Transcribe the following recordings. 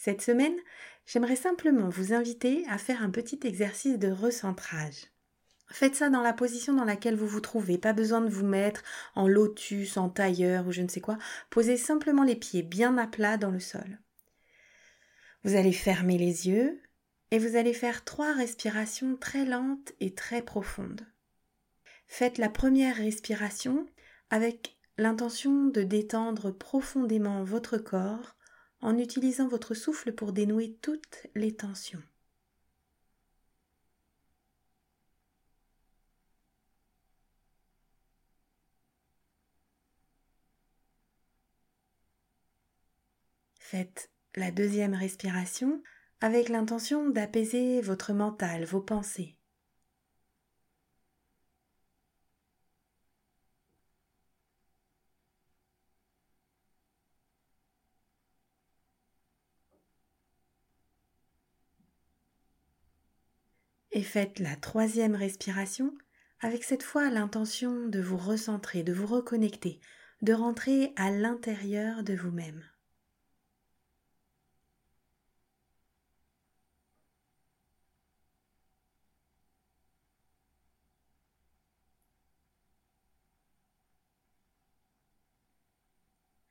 Cette semaine, j'aimerais simplement vous inviter à faire un petit exercice de recentrage. Faites ça dans la position dans laquelle vous vous trouvez, pas besoin de vous mettre en lotus, en tailleur ou je ne sais quoi. Posez simplement les pieds bien à plat dans le sol. Vous allez fermer les yeux et vous allez faire trois respirations très lentes et très profondes. Faites la première respiration avec l'intention de détendre profondément votre corps en utilisant votre souffle pour dénouer toutes les tensions. Faites la deuxième respiration avec l'intention d'apaiser votre mental, vos pensées. Et faites la troisième respiration avec cette fois l'intention de vous recentrer, de vous reconnecter, de rentrer à l'intérieur de vous-même.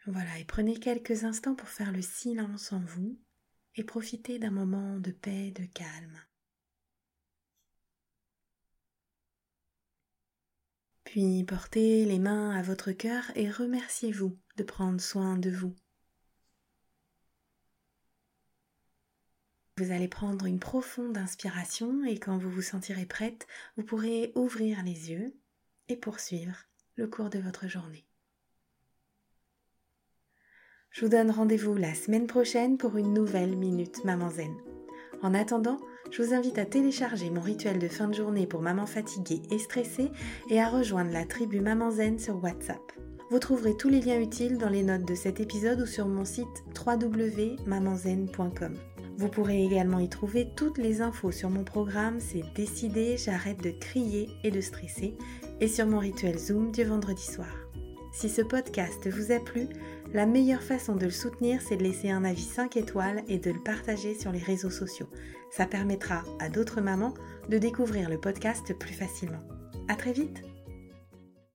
Voilà, et prenez quelques instants pour faire le silence en vous et profitez d'un moment de paix, de calme. Puis portez les mains à votre cœur et remerciez-vous de prendre soin de vous. Vous allez prendre une profonde inspiration et quand vous vous sentirez prête, vous pourrez ouvrir les yeux et poursuivre le cours de votre journée. Je vous donne rendez-vous la semaine prochaine pour une nouvelle Minute Maman Zen. En attendant, je vous invite à télécharger mon rituel de fin de journée pour maman fatiguée et stressée et à rejoindre la tribu Maman Zen sur WhatsApp. Vous trouverez tous les liens utiles dans les notes de cet épisode ou sur mon site www.mamanzen.com. Vous pourrez également y trouver toutes les infos sur mon programme C'est décidé, j'arrête de crier et de stresser et sur mon rituel Zoom du vendredi soir. Si ce podcast vous a plu, la meilleure façon de le soutenir, c'est de laisser un avis 5 étoiles et de le partager sur les réseaux sociaux. Ça permettra à d'autres mamans de découvrir le podcast plus facilement. À très vite!